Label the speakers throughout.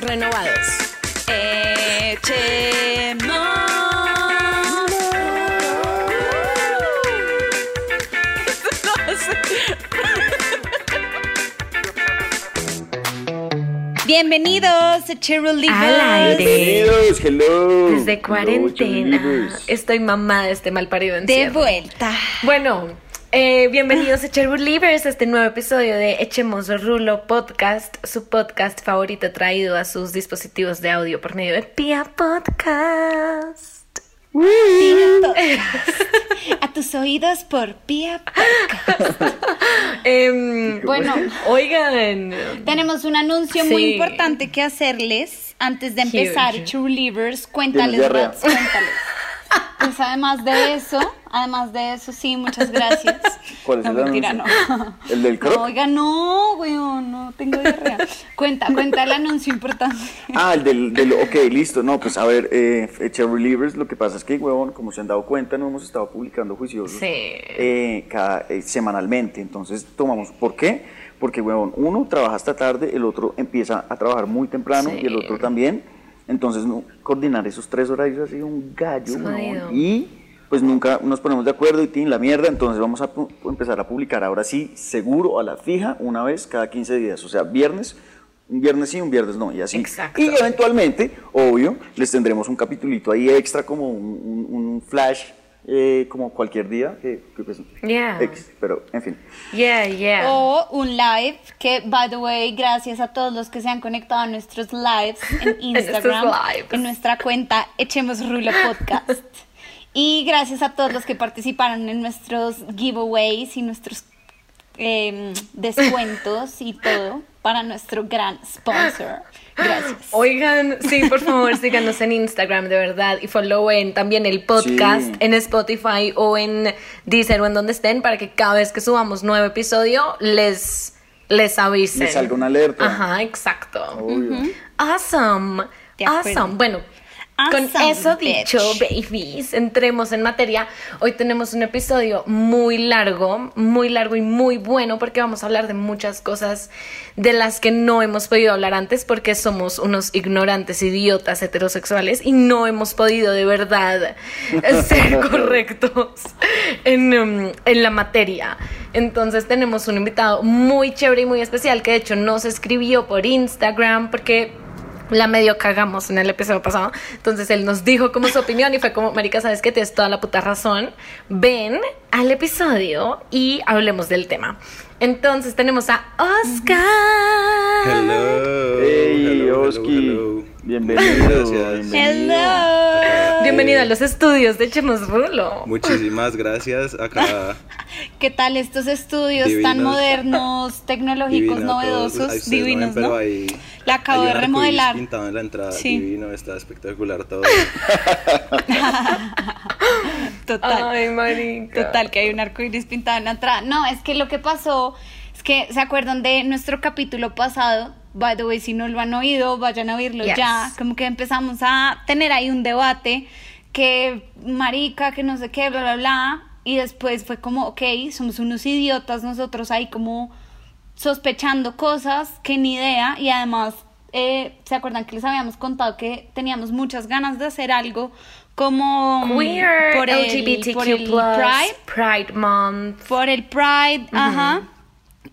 Speaker 1: Renovados.
Speaker 2: Echemos. Bienvenidos a Cheryl Lee
Speaker 1: Al aire.
Speaker 3: Bienvenidos, hello.
Speaker 1: Desde cuarentena. Estoy mamada de este mal parido
Speaker 2: De
Speaker 1: encierro.
Speaker 2: vuelta.
Speaker 1: Bueno, eh, bienvenidos a Cherwood Livers, a este nuevo episodio de Echemos Rulo Podcast, su podcast favorito traído a sus dispositivos de audio por medio de Pia Podcast.
Speaker 2: A tus oídos por Pia Podcast.
Speaker 1: Em,
Speaker 2: Bueno.
Speaker 1: oigan,
Speaker 2: Tenemos un anuncio muy importante que hacerles antes de empezar.
Speaker 1: Huge.
Speaker 2: True Livers, cuéntales. Rats, cuéntales. Pues además de eso, además de eso, sí, muchas gracias.
Speaker 3: ¿Cuál es
Speaker 2: no,
Speaker 3: el
Speaker 2: mentira,
Speaker 3: anuncio?
Speaker 2: no.
Speaker 3: ¿El del crop?
Speaker 2: Oiga, no, weón, no tengo diarrea. Cuenta, cuenta el anuncio importante.
Speaker 3: Ah, el del, del, ok, listo. No, pues a ver, eh, Cherry Relievers, lo que pasa es que, huevón, como se han dado cuenta, no hemos estado publicando juiciosos
Speaker 1: Sí.
Speaker 3: eh, cada, eh, semanalmente. Entonces, tomamos, ¿por qué? Porque, huevón, uno trabaja hasta tarde, el otro empieza a trabajar muy temprano
Speaker 1: Sí.
Speaker 3: y el otro también. Entonces, no, coordinar esos tres horarios ha sido un gallo,
Speaker 1: jodido.
Speaker 3: Y pues nunca nos ponemos de acuerdo y tin la mierda, entonces vamos a empezar a publicar ahora sí, seguro, a la fija, una vez cada 15 días, o sea, viernes, un viernes sí, un viernes no, y así.
Speaker 1: Exacto.
Speaker 3: Y eventualmente, obvio, les tendremos un capitulito ahí extra, como un, un- un flash, eh, como cualquier día, que, que pues,
Speaker 1: Yeah.
Speaker 3: Pero en fin.
Speaker 1: yeah, yeah.
Speaker 2: O un live que, by the way, gracias a todos los que se han conectado a nuestros lives en Instagram,
Speaker 1: lives.
Speaker 2: en nuestra cuenta Echemos Rulo Podcast. Y gracias a todos los que participaron en nuestros giveaways y nuestros em, descuentos y todo para nuestro gran sponsor. Gracias.
Speaker 1: Oigan, sí, por favor, síganos en Instagram, de verdad, y followen también el podcast
Speaker 3: Sí.
Speaker 1: en Spotify o en Deezer o en donde estén para que cada vez que subamos nuevo episodio les, les avisen.
Speaker 3: Les salga una alerta.
Speaker 1: Ajá, exacto.
Speaker 3: Obvio.
Speaker 1: Awesome. Awesome. Bueno, con eso
Speaker 2: bitch.
Speaker 1: dicho, babies, entremos en materia. Hoy tenemos un episodio muy largo, muy largo y muy bueno porque vamos a hablar de muchas cosas de las que no hemos podido hablar antes porque somos unos ignorantes idiotas heterosexuales y no hemos podido de verdad ser correctos en, um, en la materia. Entonces tenemos un invitado muy chévere y muy especial que de hecho nos escribió por Instagram porque la medio cagamos en el episodio pasado. Entonces él nos dijo como su opinión y fue como, Marica, ¿sabes qué? Tienes toda la puta razón. Ven al episodio y hablemos del tema. Entonces tenemos a Oscar.
Speaker 4: Hello.
Speaker 3: Hey,
Speaker 4: hello,
Speaker 3: Oski.
Speaker 4: hello, hello.
Speaker 3: Bienvenido.
Speaker 4: Gracias.
Speaker 2: Hello.
Speaker 1: Bienvenido a los estudios de Echemos Rulo.
Speaker 4: Muchísimas gracias. Acá
Speaker 2: ¿Qué tal estos estudios tan modernos, tecnológicos, novedosos,
Speaker 4: no
Speaker 2: divinos,
Speaker 4: ven, pero
Speaker 2: ¿no?
Speaker 4: ahí
Speaker 2: La acabo
Speaker 4: hay
Speaker 2: de remodelar.
Speaker 4: pintado en la entrada.
Speaker 2: Sí.
Speaker 4: Divino, está espectacular todo.
Speaker 2: Total.
Speaker 1: Ay, marica.
Speaker 2: Total, que hay un arco iris pintado en la entrada. No, es que lo que pasó es que se acuerdan de nuestro capítulo pasado. By the way, si no lo han oído, vayan a oírlo
Speaker 1: Yes.
Speaker 2: ya. Como que empezamos a tener ahí un debate que marica, que no sé qué, bla, bla, bla. Y después fue como, ok, somos unos idiotas nosotros ahí como sospechando cosas que ni idea. Y además, eh, ¿se acuerdan que les habíamos contado que teníamos muchas ganas de hacer algo como mm,
Speaker 1: Queer,
Speaker 2: por el-
Speaker 1: LGBTQ+,
Speaker 2: por el Pride?
Speaker 1: Pride Month.
Speaker 2: por el Pride, ajá.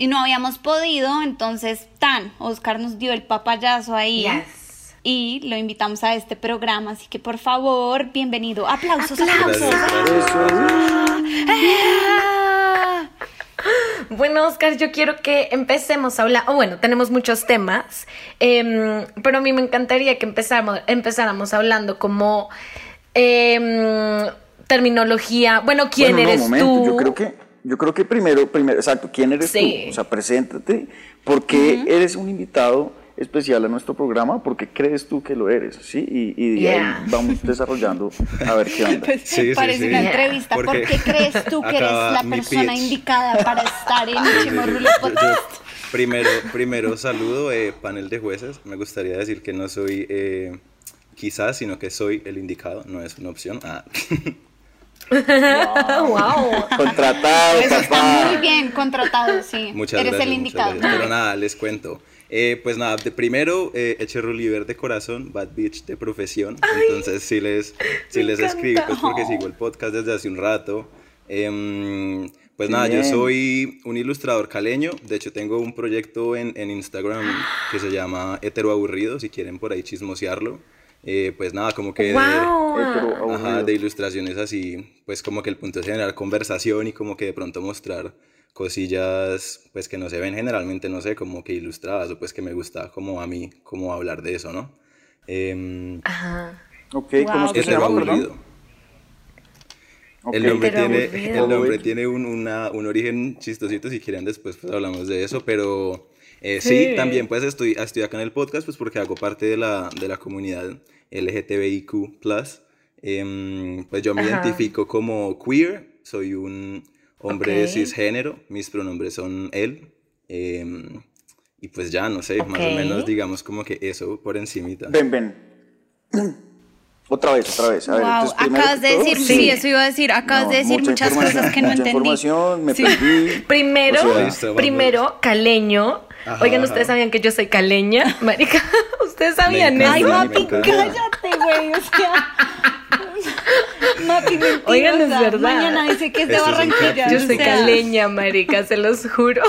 Speaker 2: Y no habíamos podido, entonces tan, Oscar nos dio el papayazo ahí.
Speaker 1: Yes.
Speaker 2: Y lo invitamos a este programa, así que por favor, bienvenido. Aplausos,
Speaker 1: Aplausos.
Speaker 2: aplausos.
Speaker 1: Bueno, Oscar, yo quiero que empecemos a hablar. oh, bueno, tenemos muchos temas, em, pero a mí me encantaría que empezáramos, empezáramos hablando como em, terminología. Bueno, ¿quién
Speaker 3: Bueno, no,
Speaker 1: eres
Speaker 3: momento,
Speaker 1: tú?
Speaker 3: Yo creo que, yo creo que primero, primero, exacto, ¿quién eres
Speaker 1: Sí.
Speaker 3: tú? O sea, preséntate, porque eres un invitado especial a nuestro programa porque crees tú que lo eres, ¿sí? Y, y de
Speaker 1: Yeah.
Speaker 3: ahí vamos desarrollando a ver qué onda.
Speaker 2: Pues,
Speaker 4: Sí, sí,
Speaker 2: parece
Speaker 4: sí.
Speaker 2: una
Speaker 1: Yeah.
Speaker 2: entrevista. ¿Por
Speaker 4: Porque
Speaker 2: qué crees tú que eres la persona
Speaker 4: pitch.
Speaker 2: indicada para estar en
Speaker 4: Sí, sí,
Speaker 2: Chimorrulo
Speaker 4: sí. Yo- yo
Speaker 2: Podcast?
Speaker 4: primero, primero saludo, eh, panel de jueces. Me gustaría decir que no soy eh, quizás, sino que soy el indicado, no es una opción. Ah.
Speaker 1: wow.
Speaker 3: Contratado,
Speaker 2: Eso está
Speaker 3: papá.
Speaker 2: muy bien contratado, sí.
Speaker 4: Muchas
Speaker 2: Eres
Speaker 4: gracias.
Speaker 2: el indicado.
Speaker 4: gracias. Pero nada, les cuento. Eh, pues nada, de primero, eh, Eche Ruliver de corazón, Bad Bitch de profesión. Entonces, sí les, sí
Speaker 1: me
Speaker 4: les
Speaker 1: encanta.
Speaker 4: escribo, pues porque sigo el podcast desde hace un rato. Em, pues nada, yo
Speaker 3: bien.
Speaker 4: soy un ilustrador caleño. De hecho, tengo un proyecto en, en Instagram que se llama Hetero Aburrido, si quieren por ahí chismosearlo. Eh, pues nada, como que de-
Speaker 1: Wow.
Speaker 3: Hétero,
Speaker 4: Ajá, de ilustraciones así, pues como que el punto es generar conversación y como que de pronto mostrar cosillas pues que no se ven generalmente, no sé, como que ilustradas o pues que me gusta como a mí, como hablar de eso, ¿no? Em,
Speaker 1: Ajá.
Speaker 3: Ok,
Speaker 2: Wow,
Speaker 3: ¿cómo es que se llama,
Speaker 4: aburrido.
Speaker 3: Ok.
Speaker 4: El nombre
Speaker 1: Hetero
Speaker 4: tiene,
Speaker 1: aburrido.
Speaker 4: el nombre tiene un, una- un origen chistosito, si quieren después pues hablamos de eso, pero eh, sí.
Speaker 1: Sí.
Speaker 4: también pues estoy, estoy acá en el podcast pues porque hago parte de la, de la comunidad LGTBIQ+. Em, pues yo me
Speaker 1: Ajá.
Speaker 4: identifico como queer, soy un hombre
Speaker 1: Ok.
Speaker 4: cisgénero, mis pronombres son él, em, y pues ya, no sé, más o menos digamos como que eso por encimita.
Speaker 3: Ven, ven. Otra vez, otra vez. A ver,
Speaker 2: Wow,
Speaker 3: entonces,
Speaker 2: acabas de
Speaker 3: todo-
Speaker 2: decir, sí. eso iba a decir, acabas
Speaker 3: No,
Speaker 2: de decir
Speaker 3: mucha
Speaker 2: muchas cosas que no entendí.
Speaker 3: información, me
Speaker 2: Sí.
Speaker 3: perdí.
Speaker 1: Primero,
Speaker 3: O sea,
Speaker 4: Listo, vamos.
Speaker 1: primero, caleño.
Speaker 4: Ajá,
Speaker 1: Oigan,
Speaker 4: ajá.
Speaker 1: ustedes sabían que yo soy caleña, marica. Ustedes sabían
Speaker 2: Ay,
Speaker 1: eso.
Speaker 2: Mapi,
Speaker 4: encanta.
Speaker 2: cállate, güey, o sea. Mentirosa.
Speaker 1: Oigan, es verdad.
Speaker 2: Mañana dice que es de
Speaker 4: Esto es un
Speaker 2: Barranquilla.
Speaker 1: Yo soy caleña, marica, se los juro.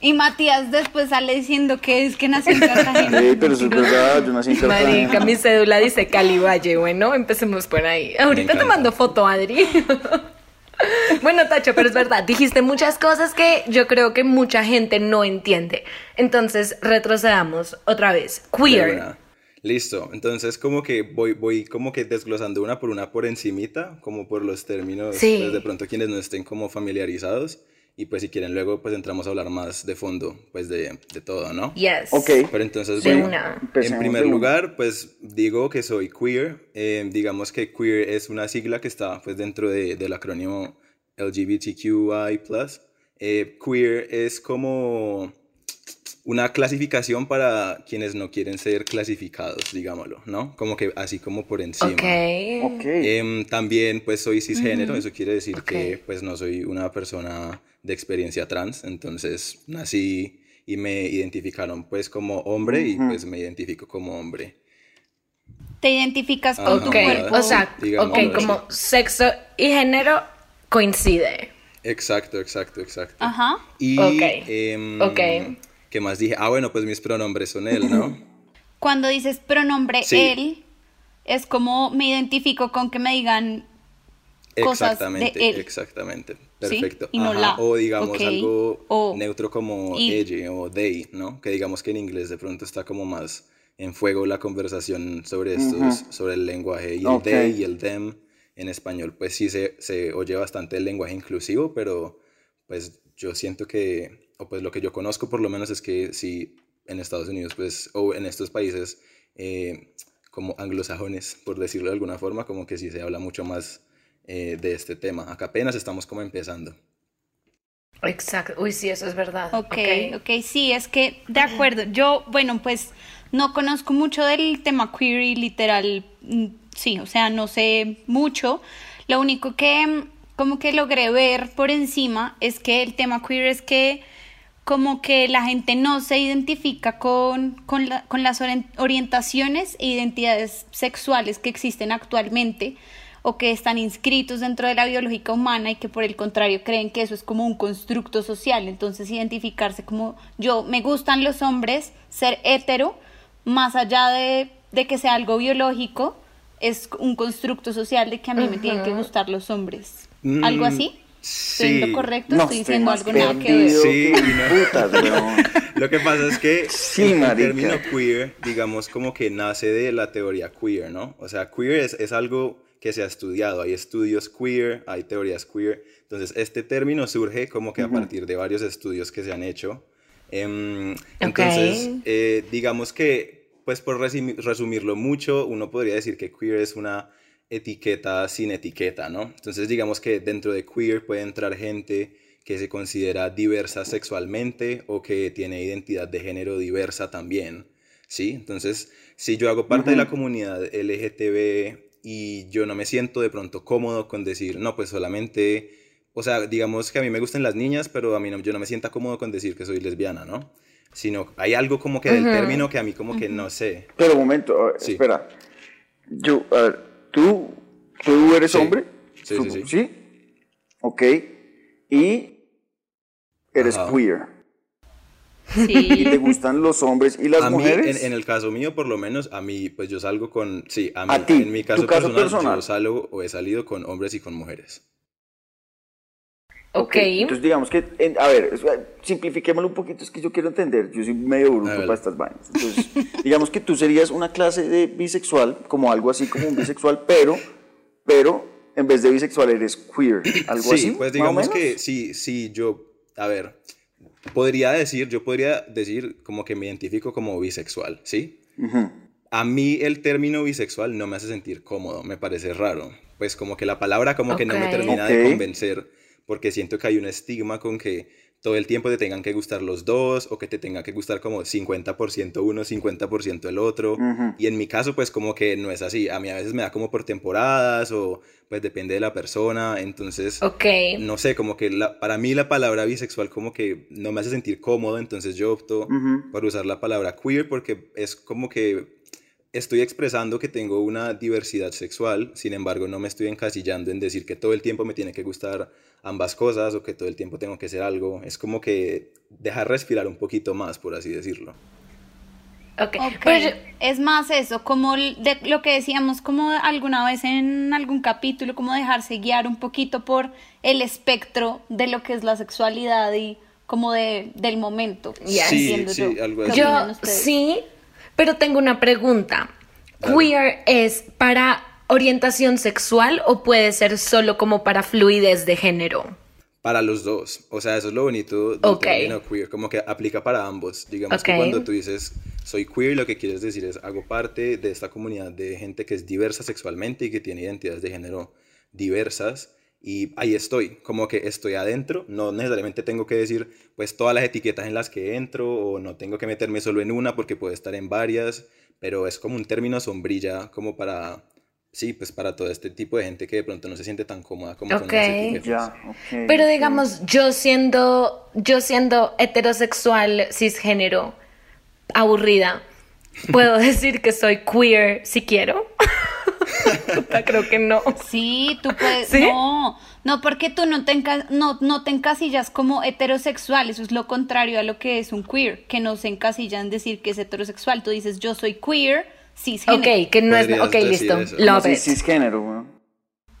Speaker 2: Y Matías después sale diciendo que es que nació en Cartagena.
Speaker 3: Sí, pero eso es verdad, yo nací en
Speaker 1: Marica,
Speaker 3: Cartagena.
Speaker 1: mi cédula dice Cali Valle. Bueno, empecemos por ahí. Ahorita te mando foto, Adri. Bueno, Tacho, pero es verdad, dijiste muchas cosas que yo creo que mucha gente no entiende. Entonces, retrocedamos otra vez. Queer.
Speaker 4: Listo, entonces como que voy, voy como que desglosando una por una por encimita, como por los términos,
Speaker 1: Sí.
Speaker 4: pues de pronto quienes no estén como familiarizados, y pues si quieren luego pues entramos a hablar más de fondo, pues de, de todo, ¿no?
Speaker 1: Yes.
Speaker 3: Ok.
Speaker 4: Pero entonces, bueno,
Speaker 1: una.
Speaker 4: en primer lugar, pues digo que soy queer. Eh, digamos que queer es una sigla que está pues dentro de- del acrónimo LGBTQI+. Eh, queer es como una clasificación para quienes no quieren ser clasificados, digámoslo, ¿no? Como que así como por encima.
Speaker 1: Ok.
Speaker 3: Ok.
Speaker 4: Em, también pues soy cisgénero, eso quiere decir
Speaker 1: Ok.
Speaker 4: que pues no soy una persona de experiencia trans, entonces nací y me identificaron pues como hombre y pues me identifico como hombre.
Speaker 2: Te identificas con
Speaker 4: Ajá.
Speaker 2: tu cuerpo.
Speaker 1: o sea, como sexo y género coincide.
Speaker 4: Exacto, exacto, exacto.
Speaker 2: Ajá.
Speaker 4: Y
Speaker 1: Ok,
Speaker 4: em,
Speaker 1: ok.
Speaker 4: ¿qué más dije? Ah, bueno, pues mis pronombres son él, ¿no?
Speaker 2: Cuando dices pronombre
Speaker 4: Sí.
Speaker 2: él, es como me identifico con que me digan cosas
Speaker 4: exactamente,
Speaker 2: de él.
Speaker 4: exactamente.
Speaker 2: ¿Sí?
Speaker 4: Perfecto.
Speaker 2: Y no
Speaker 4: Ajá,
Speaker 2: la.
Speaker 4: O digamos algo
Speaker 2: O
Speaker 4: neutro como
Speaker 2: it.
Speaker 4: ella o they, ¿no? Que digamos que en inglés de pronto está como más en fuego la conversación sobre estos, sobre el lenguaje y el they y el them. En español, pues sí se, se oye bastante el lenguaje inclusivo, pero pues yo siento que, o pues lo que yo conozco por lo menos es que sí, en Estados Unidos, pues, o en estos países eh, como anglosajones, por decirlo de alguna forma, como que sí se habla mucho más eh, de este tema. Acá apenas estamos como empezando.
Speaker 1: Exacto. Uy, sí, eso es verdad.
Speaker 2: Ok, ok, sí, es que de acuerdo. Yo, bueno, pues no conozco mucho del tema queer y literal, mm, sí, o sea, no sé mucho. Lo único que mm, como que logré ver por encima es que el tema queer es que como que la gente no se identifica con, con, la- con las orien- orientaciones e identidades sexuales que existen actualmente o que están inscritos dentro de la biológica humana y que por el contrario creen que eso es como un constructo social. Entonces identificarse como yo, me gustan los hombres, ser hetero, más allá de, de que sea algo biológico, es un constructo social de que a mí me tienen que gustar los hombres. ¿Algo
Speaker 4: Mm,
Speaker 2: así? ¿Estoy en
Speaker 4: sí.
Speaker 2: lo correcto?
Speaker 3: No,
Speaker 2: Estoy
Speaker 3: estoy
Speaker 2: diciendo algo nada que ver.
Speaker 3: perdido
Speaker 4: Sí, no.
Speaker 3: putas.
Speaker 4: Lo que pasa es que
Speaker 3: Sí,
Speaker 4: el, el
Speaker 3: marica.
Speaker 4: término queer, digamos, como que nace de la teoría queer, ¿no? O sea, queer es, es algo que se ha estudiado, hay estudios queer, hay teorías queer, entonces este término surge como que a partir de varios estudios que se han hecho. Em, entonces, eh, digamos que, pues por resumirlo mucho, uno podría decir que queer es una etiqueta sin etiqueta, ¿no? Entonces, digamos que dentro de queer puede entrar gente que se considera diversa sexualmente o que tiene identidad de género diversa también, ¿sí? Entonces, si yo hago parte de la comunidad LGTB y yo no me siento de pronto cómodo con decir, no, pues solamente, o sea, digamos que a mí me gustan las niñas, pero a mí no, yo no me siento cómodo con decir que soy lesbiana, ¿no? Sino hay algo como que del término que a mí como que no sé.
Speaker 3: Pero un momento, espera. Yo, a ver, ¿tú, tú eres hombre?
Speaker 4: Sí, sí, sí.
Speaker 3: ¿Sí? Ok. Y eres queer. Sí. ¿Y te gustan los hombres y las
Speaker 4: a
Speaker 3: mujeres?
Speaker 4: Mí, en, el caso mío, por lo menos, a mí, pues yo salgo con. Sí, a mí. en mi caso, personal, yo salgo o he salido con hombres y con mujeres.
Speaker 3: Ok. Entonces, digamos que. a ver, simplifiquémoslo un poquito, es que yo quiero entender. Yo soy medio bruto para estas vainas. Entonces, digamos que tú serías una clase de bisexual, como algo así como un bisexual, pero. Pero en vez de bisexual eres queer. ¿Algo
Speaker 4: sí,
Speaker 3: así?
Speaker 4: pues digamos que sí, sí, yo. A ver podría decir, yo podría decir como que me identifico como bisexual, ¿sí? A mí el término bisexual no me hace sentir cómodo, me parece raro. Pues como que la palabra como que no me termina de convencer porque siento que hay un estigma con que todo el tiempo te tengan que gustar los dos o que te tenga que gustar como 50% uno, 50% el otro. Y en mi caso, pues como que no es así. A mí a veces me da como por temporadas o pues depende de la persona. Entonces, no sé, como que la, para mí la palabra bisexual como que no me hace sentir cómodo. Entonces yo opto por usar la palabra queer porque es como que estoy expresando que tengo una diversidad sexual, sin embargo no me estoy encasillando en decir que todo el tiempo me tiene que gustar ambas cosas o que todo el tiempo tengo que ser algo. Es como que dejar respirar un poquito más, por así decirlo.
Speaker 2: Ok, pues es más eso, como de lo que decíamos como alguna vez en algún capítulo, como dejarse guiar un poquito por el espectro de lo que es la sexualidad y como de, del momento.
Speaker 4: sí, sí, algo así.
Speaker 1: Yo sí, pero tengo una pregunta. ¿Queer es para orientación sexual o puede ser solo como para fluidez de género?
Speaker 4: Para los dos. O sea, eso es lo bonito del término queer, como que aplica para ambos. Digamos que cuando tú dices soy queer, lo que quieres decir es hago parte de esta comunidad de gente que es diversa sexualmente y que tiene identidades de género diversas y ahí estoy, como que estoy adentro, no necesariamente tengo que decir pues todas las etiquetas en las que entro o no tengo que meterme solo en una porque puedo estar en varias, pero es como un término sombrilla como para, sí, pues para todo este tipo de gente que de pronto no se siente tan cómoda como con las etiquetas.
Speaker 1: pero digamos, yo siendo, yo siendo heterosexual, cisgénero, aburrida, puedo decir que soy queer si quiero. creo que no.
Speaker 2: Sí, tú puedes. No, no, porque tú no te, no, no te encasillas como heterosexual. Eso es lo contrario a lo que es un queer, que no se encasilla en decir que es heterosexual. Tú dices, yo soy queer, cisgénero.
Speaker 1: Ok, que no es. Ok, listo. It.
Speaker 3: Cisgénero,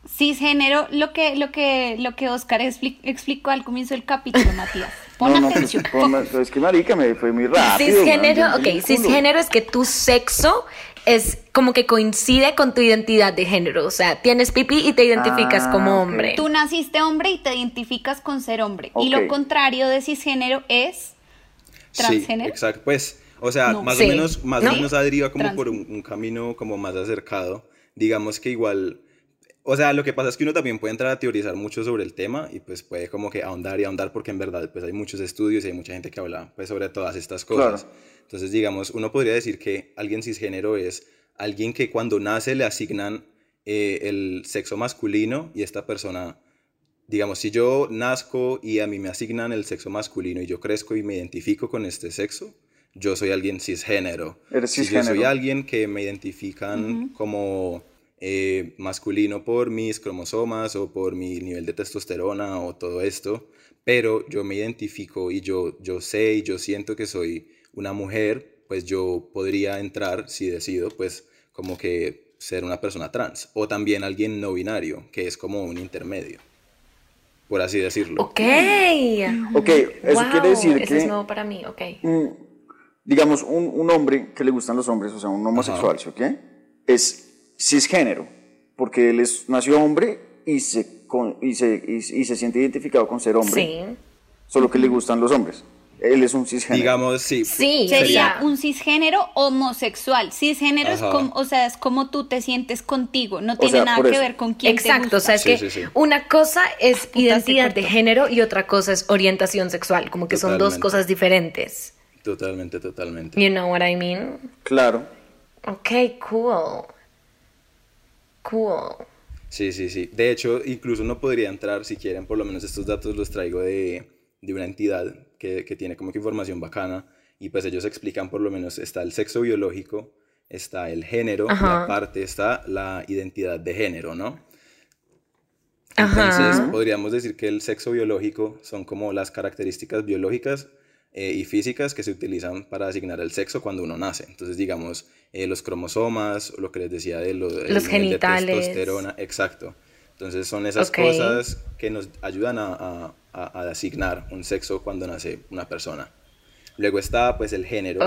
Speaker 2: Cisgénero, lo que, lo que, lo que Oscar explicó al comienzo del capítulo, Matías. Pon no,
Speaker 3: atención. Pues, es que marica me fue muy rápido.
Speaker 1: Cisgénero, ok, cisgénero es que tu sexo es como que coincide con tu identidad de género. O sea, tienes pipí y te identificas como ah, hombre.
Speaker 2: Tú naciste hombre y te identificas con ser hombre. Y lo contrario de cisgénero es transgénero.
Speaker 4: Sí, exacto. Pues, o sea, más o menos, más o menos adheriva como por un, camino como más acercado. Digamos que igual. O sea, lo que pasa es que uno también puede entrar a teorizar mucho sobre el tema y pues puede como que ahondar y ahondar porque en verdad pues hay muchos estudios y hay mucha gente que habla pues sobre todas estas cosas. Entonces, digamos, uno podría decir que alguien cisgénero es alguien que cuando nace le asignan eh, el sexo masculino y esta persona, digamos, si yo nazco y a mí me asignan el sexo masculino y yo crezco y me identifico con este sexo, yo soy alguien cisgénero.
Speaker 3: Eres cisgénero.
Speaker 4: Si yo soy alguien que me identifican como eh, masculino por mis cromosomas o por mi nivel de testosterona o todo esto, pero yo me identifico y yo, yo sé y yo siento que soy una mujer, pues yo podría entrar, si decido, pues como que ser una persona trans. O también alguien no binario, que es como un intermedio, por así decirlo.
Speaker 1: Ok.
Speaker 3: Ok, eso quiere decir
Speaker 1: que...
Speaker 3: Eso
Speaker 1: es nuevo para mí, ok.
Speaker 3: digamos, un, un, hombre que le gustan los hombres, o sea, un homosexual, ¿sí, ¿ok? Es cisgénero, porque él es, nació hombre y se, y, se, y, se siente identificado con ser hombre. Sí. Solo que le gustan los hombres. Él es un cisgénero.
Speaker 4: Digamos, sí.
Speaker 1: Sí,
Speaker 2: Sería
Speaker 1: sería-
Speaker 2: un cisgénero homosexual. Cisgénero es como, o sea, es como tú te sientes contigo. No tiene
Speaker 3: sea,
Speaker 2: nada que
Speaker 3: eso.
Speaker 2: ver con quién te
Speaker 1: Exacto, o sea,
Speaker 2: gusta.
Speaker 1: es
Speaker 4: Sí,
Speaker 1: que
Speaker 4: sí, sí.
Speaker 1: una cosa es
Speaker 2: Puta,
Speaker 1: identidad de género y otra cosa es orientación sexual, como que son dos cosas diferentes.
Speaker 4: Totalmente, totalmente.
Speaker 1: You know what I mean?
Speaker 3: Claro.
Speaker 1: Ok, cool. Cool.
Speaker 4: Sí, sí, sí. De hecho, incluso uno podría entrar, si quieren, por lo menos estos datos los traigo de, de una entidad que, que tiene como que información bacana y pues ellos explican por lo menos está el sexo biológico, está el género y aparte está la identidad de género, ¿no?
Speaker 1: Ajá.
Speaker 4: Entonces, podríamos decir que el sexo biológico son como las características biológicas eh, y físicas que se utilizan para asignar el sexo cuando uno nace. Entonces, digamos, eh, los cromosomas, lo que les decía de
Speaker 1: Los
Speaker 4: nivel de
Speaker 1: genitales.
Speaker 4: testosterona, exacto. Entonces, son esas cosas que nos ayudan a, a- a- a asignar un sexo cuando nace una persona. Luego está, pues, el género,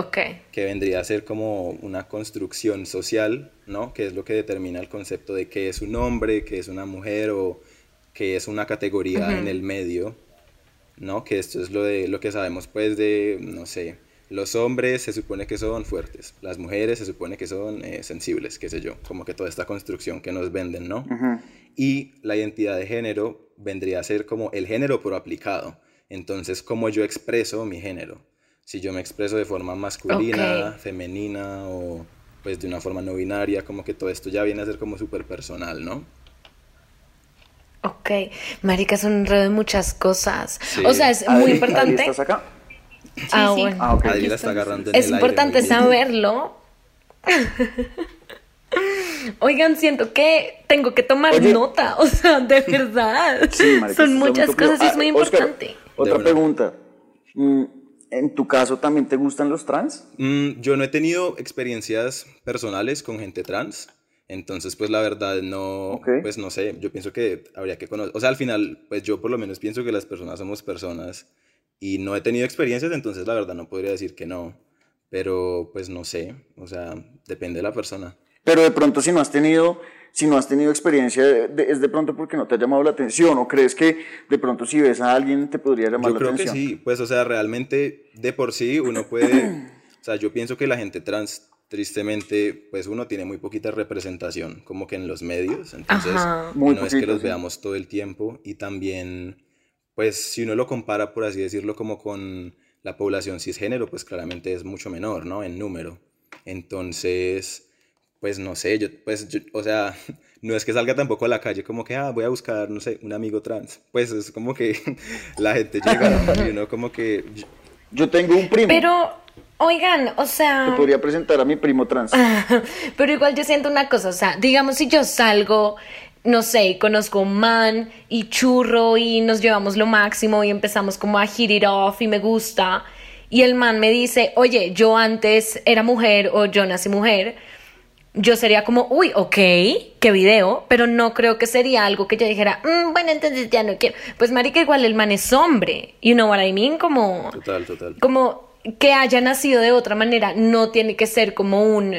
Speaker 4: que vendría a ser como una construcción social, ¿no? Que es lo que determina el concepto de qué es un hombre, qué es una mujer o qué es una categoría en el medio, ¿no? Que esto es lo de lo que sabemos pues de, no sé, los hombres se supone que son fuertes, las mujeres se supone que son eh, sensibles, qué sé yo, como que toda esta construcción que nos venden, ¿no? Y la identidad de género vendría a ser como el género pero aplicado. Entonces, cómo yo expreso mi género. Si yo me expreso de forma masculina,
Speaker 1: Ok.
Speaker 4: femenina o pues de una forma no binaria, como que todo esto ya viene a ser como súper personal, ¿no?
Speaker 1: Ok. Marica, es un enredo de muchas cosas.
Speaker 4: Sí.
Speaker 1: O sea, es
Speaker 3: Adri,
Speaker 1: muy
Speaker 3: Adri,
Speaker 1: importante.
Speaker 3: ¿Estás acá?
Speaker 1: Ah,
Speaker 2: sí.
Speaker 1: bueno.
Speaker 3: Ah, ok.
Speaker 4: Adri la está agarrando en
Speaker 1: Es
Speaker 4: el aire,
Speaker 1: importante
Speaker 4: bien.
Speaker 1: saberlo. Oigan, siento que tengo que tomar
Speaker 3: Oye.
Speaker 1: nota, o sea, de verdad.
Speaker 3: Sí,
Speaker 1: Son muchas cosas y es
Speaker 3: complicado.
Speaker 1: muy
Speaker 3: Ah, Oscar,
Speaker 1: importante.
Speaker 3: otra pregunta. Mm, ¿En tu caso también te gustan los trans?
Speaker 4: Mm, yo no he tenido experiencias personales con gente trans, entonces pues la verdad no,
Speaker 3: Ok.
Speaker 4: pues no sé, yo pienso que habría que conocer, o sea, al final pues yo por lo menos pienso que las personas somos personas y no he tenido experiencias, entonces la verdad no podría decir que no, pero pues no sé, o sea, depende de la persona.
Speaker 3: Pero de pronto si no has tenido, si no has tenido experiencia, de- es de pronto porque no te ha llamado la atención o crees que de pronto si ves a alguien te podría llamar
Speaker 4: Yo
Speaker 3: la
Speaker 4: creo que
Speaker 3: atención.
Speaker 4: sí, pues o sea, realmente de por sí uno puede, o sea, yo pienso que la gente trans, tristemente, pues uno tiene muy poquita representación, como que en los medios, entonces
Speaker 1: Ajá.
Speaker 3: Muy
Speaker 4: no es que los
Speaker 3: sí.
Speaker 4: veamos todo el tiempo y también, pues si uno lo compara, por así decirlo, como con la población cisgénero, pues claramente es mucho menor, ¿no? En número. Entonces, pues no sé, yo, pues, yo- o sea, no es que salga tampoco a la calle como que, ah, voy a buscar, no sé, un amigo trans. Pues es como que la gente llega, ¿no? Y uno como que,
Speaker 3: Yo tengo un primo.
Speaker 1: Pero, oigan, o
Speaker 3: Te
Speaker 1: sea.
Speaker 3: podría presentar a mi primo trans.
Speaker 1: Pero igual yo siento una cosa, o sea, digamos si yo salgo, no sé, y conozco un man y churro y nos llevamos lo máximo y empezamos como a hit it off y me gusta y el man me dice, oye, yo antes era mujer o yo nací mujer, yo sería como, uy, ok, qué video, pero no creo que sería algo que yo dijera, "Mm, bueno, entonces ya no quiero. Pues marica, igual el man es hombre, you know what I mean, como
Speaker 4: total, total.
Speaker 1: como que haya nacido de otra manera no tiene que ser como un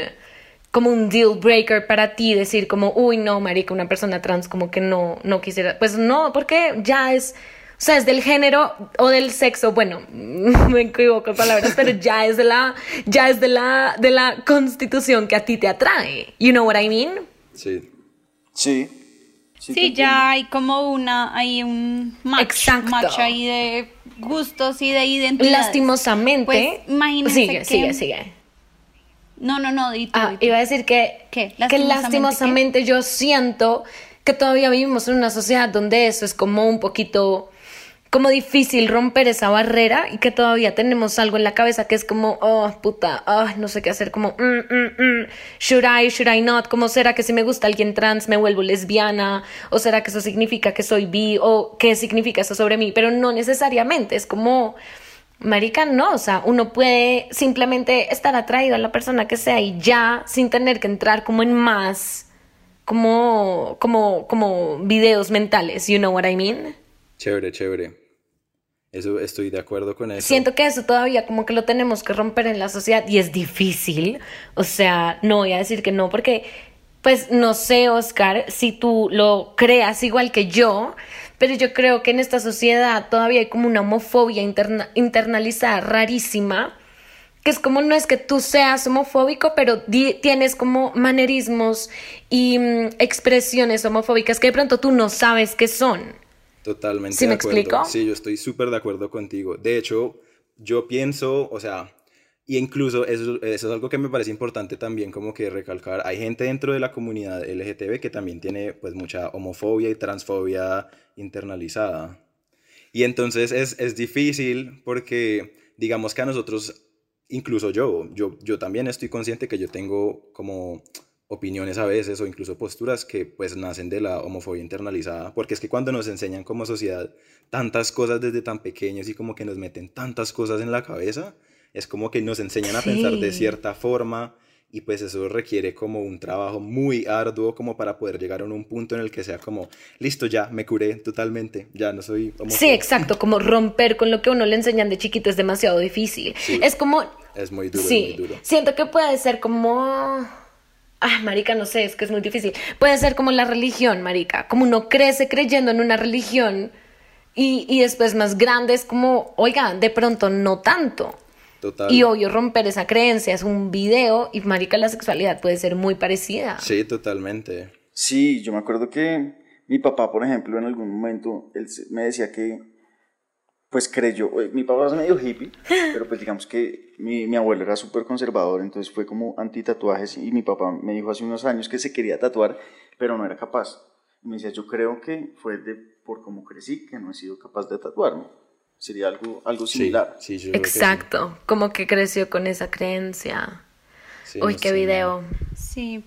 Speaker 1: como un deal breaker para ti decir como uy no marica una persona trans como que no no quisiera pues no porque ya es sea es del género o del sexo bueno me equivoco en palabras pero ya es de la ya es de la de la constitución que a ti te atrae you know what I mean
Speaker 4: Sí.
Speaker 3: Sí.
Speaker 2: Sí, ya hay como una, hay un match,
Speaker 1: Exacto.
Speaker 2: match ahí de gustos y de identidad.
Speaker 1: lastimosamente
Speaker 2: Pues imagínense
Speaker 1: sigue
Speaker 2: que...
Speaker 1: sigue sigue
Speaker 2: No, no, no, di tú,
Speaker 1: Ah,
Speaker 2: di tú.
Speaker 1: iba a decir que,
Speaker 2: ¿Qué?
Speaker 1: que
Speaker 2: ¿Lastimosamente
Speaker 1: lastimosamente yo siento que todavía vivimos en una sociedad donde eso es como un poquito como difícil romper esa barrera y que todavía tenemos algo en la cabeza que es como, oh, puta, ah, no sé qué hacer, como, mm, mm, mm, should I, should I not, como será que si me gusta alguien trans me vuelvo lesbiana, o será que eso significa que soy bi, o qué significa eso sobre mí, pero no necesariamente, es como, Marica, no, o sea, uno puede simplemente estar atraído a la persona que sea y ya, sin tener que entrar como en más, como, como, como videos mentales, you know what I mean?
Speaker 4: Chévere, chévere. Eso estoy de acuerdo con eso.
Speaker 1: Siento que eso todavía como que lo tenemos que romper en la sociedad y es difícil, o sea, no voy a decir que no, porque, pues, no sé, Oscar, si tú lo creas igual que yo, pero yo creo que en esta sociedad todavía hay como una homofobia internalizada rarísima, que es como no es que tú seas homofóbico, pero tienes como manerismos y mm, expresiones homofóbicas que de pronto tú no sabes qué son.
Speaker 4: Totalmente.
Speaker 1: ¿Sí me explico?
Speaker 4: Sí, yo estoy súper de acuerdo contigo. De hecho, yo pienso, o sea, y incluso eso, es algo que me parece importante también como que recalcar. Hay gente dentro de la comunidad LGTB que también tiene pues mucha homofobia y transfobia internalizada. Y entonces es, es difícil porque digamos que a nosotros, incluso yo, yo, yo también estoy consciente que yo tengo como opiniones a veces o incluso posturas que pues nacen de la homofobia internalizada, porque es que cuando nos enseñan como sociedad tantas cosas desde tan pequeños y como que nos meten tantas cosas en la cabeza, es como que nos enseñan a pensar de cierta forma y pues eso requiere como un trabajo muy arduo como para poder llegar a un punto en el que sea como, listo, ya, me curé totalmente, ya no soy
Speaker 1: Sí, exacto, como romper con lo que uno le enseñan de chiquito es demasiado difícil. Es como...
Speaker 4: Es muy duro, sí, muy duro.
Speaker 1: Siento que puede ser como... Ah, marica, no sé, es que es muy difícil. Puede ser como la religión, marica, como uno crece creyendo en una religión y, y después más grande es como, oiga, de pronto no tanto. Y obvio romper esa creencia es un video y marica la sexualidad puede ser muy parecida.
Speaker 4: Sí, totalmente.
Speaker 3: Sí, yo me acuerdo que mi papá, por ejemplo, en algún momento, él me decía que, pues creyó, eh, mi papá es medio hippie, pero pues digamos que mi, mi abuelo era súper conservador, entonces fue como anti tatuajes y mi papá me dijo hace unos años que se quería tatuar, pero no era capaz. Y me decía, yo creo que fue de, por cómo crecí que no he sido capaz de tatuarme sería algo, algo similar.
Speaker 1: Exacto, como que creció con esa creencia. Uy, qué video.
Speaker 2: Sí,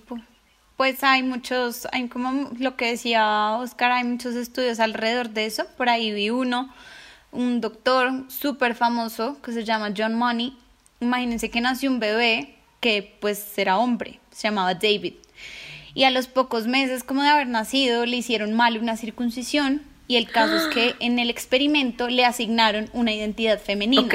Speaker 2: pues hay muchos, hay como lo que decía Oscar, hay muchos estudios alrededor de eso. Por ahí vi uno, un doctor súper famoso que se llama John Money. Imagínense que nació un bebé que pues era hombre, se llamaba David. Y a los pocos meses como de haber nacido le hicieron mal una circuncisión y el caso es que en el experimento le asignaron una identidad femenina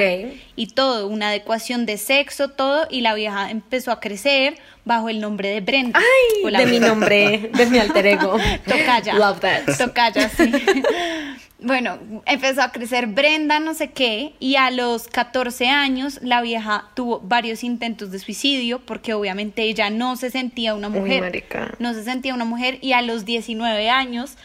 Speaker 2: y todo, una adecuación de sexo, todo, y la vieja empezó a crecer bajo el nombre de Brenda.
Speaker 1: ¡Ay! De mi nombre, de mi alter ego.
Speaker 2: Tocaya.
Speaker 1: Love that.
Speaker 2: Tocaya, sí. Bueno, empezó a crecer Brenda, no sé qué, y a los 14 años la vieja tuvo varios intentos de suicidio porque obviamente ella no se sentía una mujer. no se sentía una mujer y a los 19 años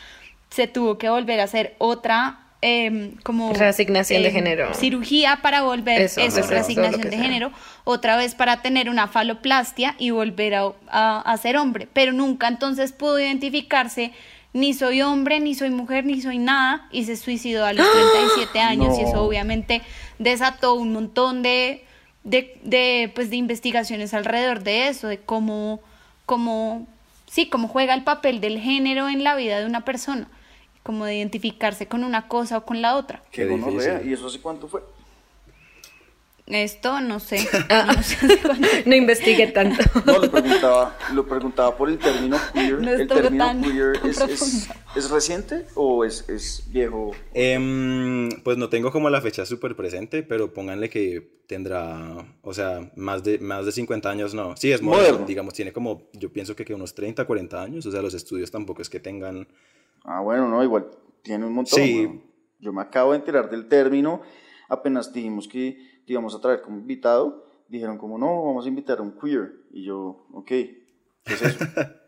Speaker 2: se tuvo que volver a hacer otra em, como
Speaker 1: reasignación de em, género.
Speaker 2: cirugía para volver eso, reasignación de género otra vez para tener una faloplastia y volver a, ser hombre. Pero nunca entonces pudo identificarse ni soy hombre ni soy mujer ni soy nada y se suicidó a los 37 años y eso obviamente desató un montón de de, de, pues, de investigaciones alrededor de eso de cómo cómo sí cómo juega el papel del género en la vida de una persona como de identificarse con una cosa o con la otra.
Speaker 3: Qué difícil. ¿Y eso hace cuánto fue?
Speaker 2: Esto no sé.
Speaker 1: no, investigué tanto.
Speaker 3: No, lo preguntaba, lo preguntaba por el término queer.
Speaker 2: No
Speaker 3: ¿El término queer es, es, reciente o es, es viejo?
Speaker 4: Em, pues no tengo como la fecha súper presente, pero pónganle que tendrá, o sea, más de, más de 50 años, no. Sí, es moderno, digamos, tiene como, yo pienso que, que unos 30, 40 años, o sea, los estudios tampoco es que tengan
Speaker 3: Ah, bueno, no, igual tiene un montón. Sí. Yo me acabo de enterar del término, apenas dijimos que te íbamos a traer como invitado, dijeron como no, vamos a invitar a un queer. Y yo, ok, ¿qué es eso?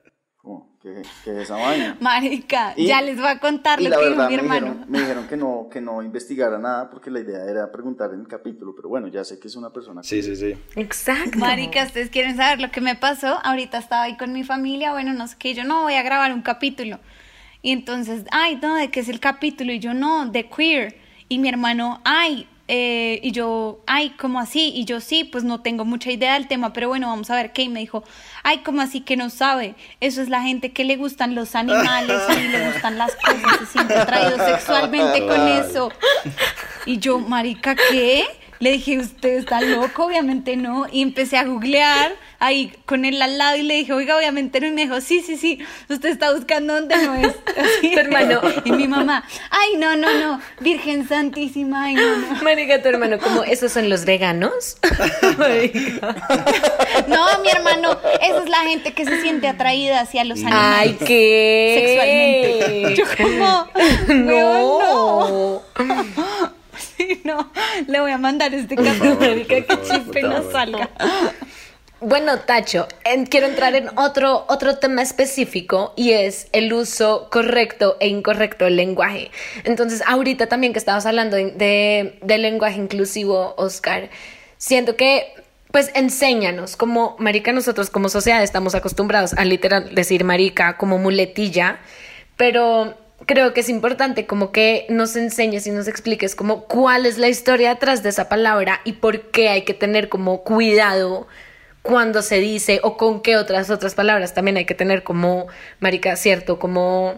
Speaker 3: ¿Qué, ¿Qué, es esa vaina?
Speaker 2: Marica, ya les voy a contar lo que dijo mi hermano.
Speaker 3: me dijeron que no, que no investigara nada porque la idea era preguntar en el capítulo, pero bueno, ya sé que es una persona.
Speaker 4: Sí, sí, sí.
Speaker 1: Exacto.
Speaker 2: Marica, ustedes quieren saber lo que me pasó. Ahorita estaba ahí con mi familia, bueno, no sé qué, yo no voy a grabar un capítulo. Y entonces, ay, no, ¿de qué es el capítulo? Y yo, no, de queer. Y mi hermano, ay, eh, y yo, ay, ¿cómo así? Y yo, sí, pues no tengo mucha idea del tema, pero bueno, vamos a ver qué. Y me dijo, ay, ¿cómo así que no sabe? Eso es la gente que le gustan los animales y le gustan las cosas, se siente atraído sexualmente con eso. Y yo, marica, ¿qué? Le dije, ¿usted está loco? Obviamente no. Y empecé a googlear ahí con él al lado y le dije, oiga, obviamente no. Y me dijo, sí, sí, sí, usted está buscando dónde no es.
Speaker 1: Tu hermano.
Speaker 2: Y mi mamá, ay, no, no, no, Virgen Santísima, ay, no, no.
Speaker 1: Marica, tu hermano, como esos son los veganos. Marica.
Speaker 2: No, mi hermano, esa es la gente que se siente atraída hacia los animales.
Speaker 1: Ay, ¿qué?
Speaker 2: Sexualmente. Yo como,
Speaker 1: No.
Speaker 2: Sí, no, le voy a mandar este caso, que chispe no salga.
Speaker 1: Bueno, Tacho, en- quiero entrar en otro, otro tema específico y es el uso correcto e incorrecto del lenguaje. Entonces, ahorita también que estabas hablando de, de- del lenguaje inclusivo, Oscar, siento que, pues, enséñanos, como marica, nosotros como sociedad estamos acostumbrados a literal decir marica como muletilla, pero creo que es importante como que nos enseñes y nos expliques como cuál es la historia detrás de esa palabra y por qué hay que tener como cuidado cuando se dice o con qué otras otras palabras también hay que tener como marica cierto como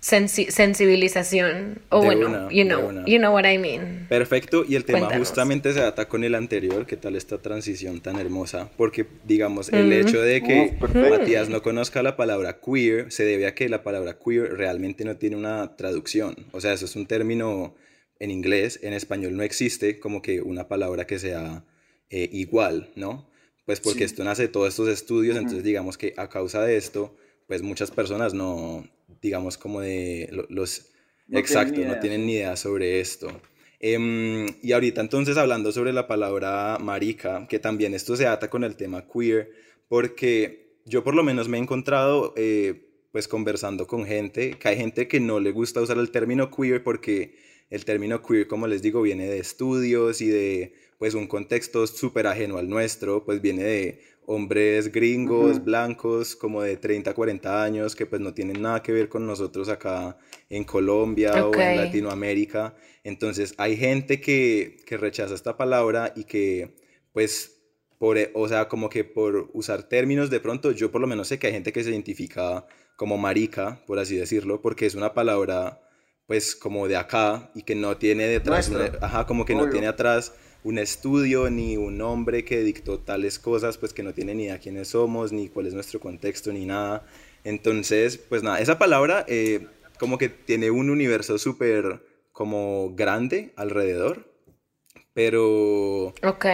Speaker 1: sensi- sensibilización o
Speaker 4: De
Speaker 1: bueno
Speaker 4: una,
Speaker 1: you
Speaker 4: de
Speaker 1: know
Speaker 4: una.
Speaker 1: you know what I mean
Speaker 4: Perfecto, y el tema
Speaker 1: Cuéntanos.
Speaker 4: justamente se ata con el anterior, ¿qué tal esta transición tan hermosa? Porque, digamos, el hecho de que
Speaker 3: perfecto.
Speaker 4: Matías no conozca la palabra queer se debe a que la palabra queer realmente no tiene una traducción. O sea, eso es un término en inglés, en español no existe como que una palabra que sea eh, igual, ¿no? Pues porque
Speaker 3: Sí.
Speaker 4: esto nace de todos estos estudios, entonces digamos que a causa de esto, pues muchas personas no, digamos como de lo- los...
Speaker 3: No
Speaker 4: exacto, no tienen ni idea sobre esto. Em, y ahorita entonces hablando sobre la palabra marica, que también esto se ata con el tema queer, porque yo por lo menos me he encontrado eh, pues conversando con gente, que hay gente que no le gusta usar el término queer porque el término queer, como les digo, viene de estudios y de pues un contexto súper ajeno al nuestro, pues viene de hombres gringos, blancos, como de 30, 40 años, que pues no tienen nada que ver con nosotros acá en Colombia o en Latinoamérica. Entonces hay gente que, que rechaza esta palabra y que pues, por, e- o sea, como que por usar términos de pronto, yo por lo menos sé que hay gente que se identifica como marica, por así decirlo, porque es una palabra pues como de acá y que no tiene detrás, una- ajá, como que no tiene atrás un estudio ni un hombre que dictó tales cosas, pues que no tiene ni idea quiénes somos, ni cuál es nuestro contexto, ni nada. Entonces, pues nada, esa palabra eh, como que tiene un universo súper como grande alrededor, pero
Speaker 1: ok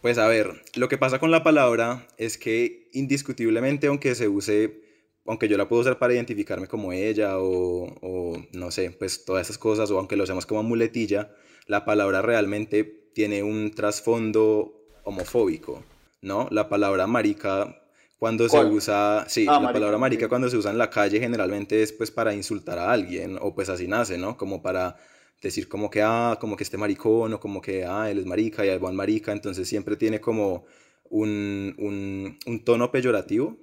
Speaker 4: pues a ver, lo que pasa con la palabra es que indiscutiblemente, aunque se use, aunque yo la puedo usar para identificarme como ella o, o no sé, pues todas esas cosas, o aunque lo usemos como muletilla, la palabra realmente tiene un trasfondo homofóbico, ¿no? La palabra marica, cuando se usa, sí,
Speaker 3: Ah,
Speaker 4: la
Speaker 3: marica,
Speaker 4: palabra marica cuando se usa en la calle generalmente es pues para insultar a alguien, o pues así nace, ¿no? Como para decir como que, ah, como que este maricón, o como que, ah, él es marica y el buen marica, entonces siempre tiene como un, un, un tono peyorativo.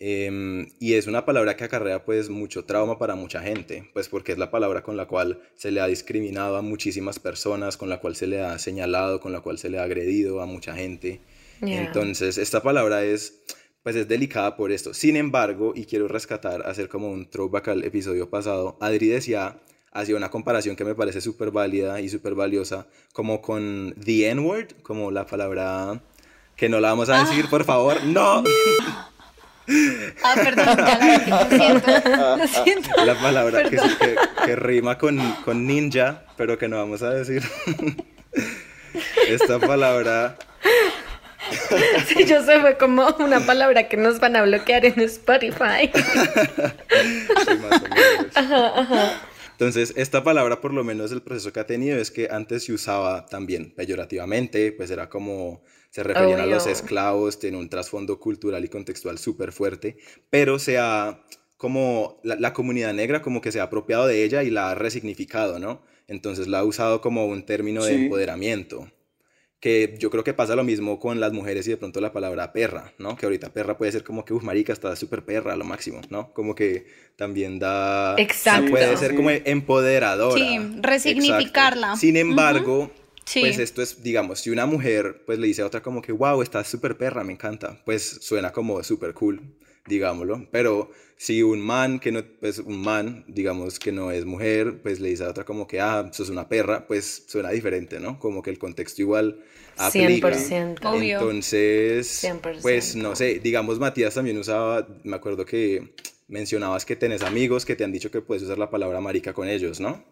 Speaker 4: Em, y es una palabra que acarrea pues mucho trauma para mucha gente, pues porque es la palabra con la cual se le ha discriminado a muchísimas personas, con la cual se le ha señalado, con la cual se le ha agredido a mucha gente.
Speaker 1: Yeah.
Speaker 4: Entonces, esta palabra es, pues es delicada por esto. Sin embargo, y quiero rescatar, hacer como un throwback al episodio pasado, Adri decía, hacía una comparación que me parece súper válida y súper valiosa, como con the N-word, como la palabra que no la vamos a decir, por favor, no,
Speaker 2: Ah, perdón, ya la dije, lo siento, lo siento.
Speaker 4: la palabra que, que- que rima con, con ninja, pero que no vamos a decir. Esta palabra
Speaker 1: Sí, yo sé, fue como una palabra que nos van a bloquear en Spotify.
Speaker 4: Sí, más o menos. Entonces, esta palabra, por lo menos el proceso que ha tenido es que antes se usaba también peyorativamente, pues era como se referían a los esclavos, tiene un trasfondo cultural y contextual súper fuerte, pero se ha, como la, la comunidad negra como que se ha apropiado de ella y la ha resignificado, ¿no? Entonces la ha usado como un término de empoderamiento que yo creo que pasa lo mismo con las mujeres y de pronto la palabra perra, ¿no? Que ahorita perra puede ser como que, uff, marica, está súper perra, lo máximo, ¿no? Como que también da...
Speaker 1: Exacto.
Speaker 4: Puede ser
Speaker 3: Sí.
Speaker 4: como empoderadora.
Speaker 2: Sí, resignificarla.
Speaker 4: Exacto. Sin embargo,
Speaker 2: Sí.
Speaker 4: pues esto es, digamos, si una mujer pues le dice a otra como que, wow, estás súper perra, me encanta, pues suena como súper cool. digámoslo. Pero si un man que no, pues un man, digamos que no es mujer, pues le dice a otra como que, ah, sos una perra, pues suena diferente, ¿no? Como que el contexto igual aplica.
Speaker 1: 100%.
Speaker 2: Obvio.
Speaker 4: Entonces,
Speaker 1: 100%.
Speaker 4: pues no sé, digamos Matías también usaba, me acuerdo que mencionabas que tenés amigos que te han dicho que puedes usar la palabra marica con ellos, ¿no?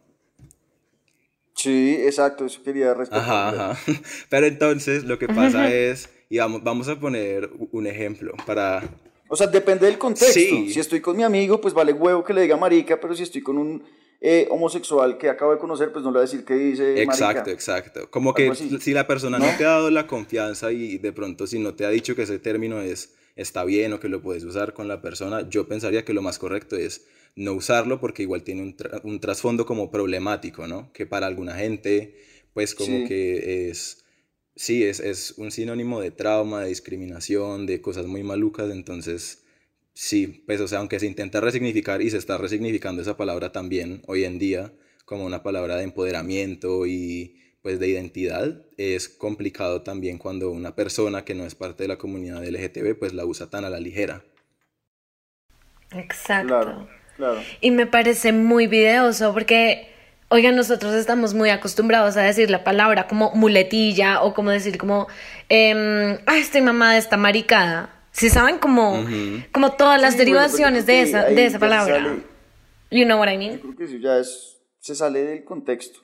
Speaker 3: Sí, exacto, eso quería responder.
Speaker 4: Ajá, ajá. Pero entonces lo que pasa es, y vamos, vamos a poner un ejemplo para...
Speaker 3: O sea, depende del contexto.
Speaker 4: Sí.
Speaker 3: Si estoy con mi amigo, pues vale huevo que le diga marica, pero si estoy con un eh, homosexual que acabo de conocer, pues no le voy a decir que dice
Speaker 4: Exacto,
Speaker 3: marica.
Speaker 4: exacto. Como que
Speaker 3: así.
Speaker 4: si la persona no te ha dado la confianza y de pronto si no te ha dicho que ese término es está bien o que lo puedes usar con la persona, yo pensaría que lo más correcto es no usarlo porque igual tiene un, tra- un trasfondo como problemático, ¿no? Que para alguna gente, pues como
Speaker 3: Sí.
Speaker 4: que es, sí, es, es un sinónimo de trauma, de discriminación, de cosas muy malucas, entonces... Sí, pues o sea, aunque se intenta resignificar y se está resignificando esa palabra también hoy en día como una palabra de empoderamiento y pues de identidad, es complicado también cuando una persona que no es parte de la comunidad LGTB pues la usa tan a la ligera.
Speaker 1: Exacto.
Speaker 3: Claro, claro.
Speaker 1: Y me parece muy videoso porque, oigan, nosotros estamos muy acostumbrados a decir la palabra como muletilla o como decir como, em, ay, estoy mamá de esta maricada. Si saben como,
Speaker 4: Ujú.
Speaker 1: como todas las
Speaker 3: Sí, bueno,
Speaker 1: derivaciones
Speaker 3: yo
Speaker 1: de esa, de esa palabra.
Speaker 3: sale-
Speaker 1: You know what I
Speaker 3: Yo
Speaker 1: mean?
Speaker 3: creo que eso ya es, se sale del contexto,